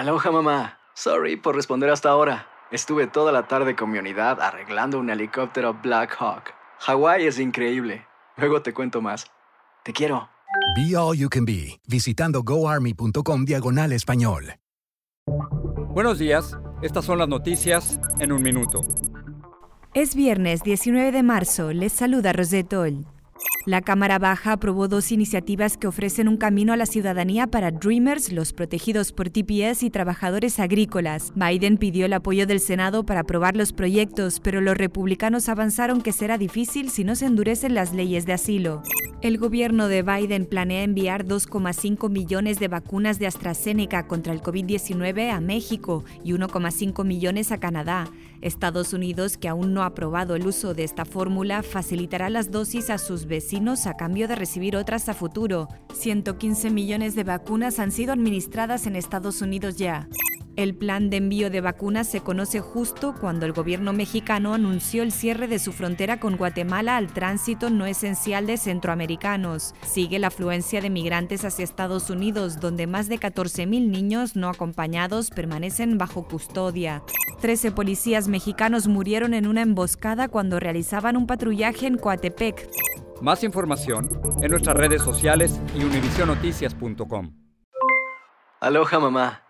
Aloha mamá. Sorry por responder hasta ahora. Estuve toda la tarde con mi unidad arreglando un helicóptero Black Hawk. Hawái es increíble. Luego te cuento más. Te quiero. Be All You Can Be, visitando goarmy.com diagonal español. Buenos días, estas son las noticias en un minuto. Es viernes 19 de marzo, les saluda Rosetol. La Cámara Baja aprobó dos iniciativas que ofrecen un camino a la ciudadanía para Dreamers, los protegidos por TPS y trabajadores agrícolas. Biden pidió el apoyo del Senado para aprobar los proyectos, pero los republicanos avanzaron que será difícil si no se endurecen las leyes de asilo. El gobierno de Biden planea enviar 2,5 millones de vacunas de AstraZeneca contra el COVID-19 a México y 1,5 millones a Canadá. Estados Unidos, que aún no ha aprobado el uso de esta fórmula, facilitará las dosis a sus vecinos a cambio de recibir otras a futuro. 115 millones de vacunas han sido administradas en Estados Unidos ya. El plan de envío de vacunas se conoce justo cuando el gobierno mexicano anunció el cierre de su frontera con Guatemala al tránsito no esencial de centroamericanos. Sigue la afluencia de migrantes hacia Estados Unidos, donde más de 14.000 niños no acompañados permanecen bajo custodia. Trece policías mexicanos murieron en una emboscada cuando realizaban un patrullaje en Coatepec. Más información en nuestras redes sociales y univisionoticias.com. Aloha mamá.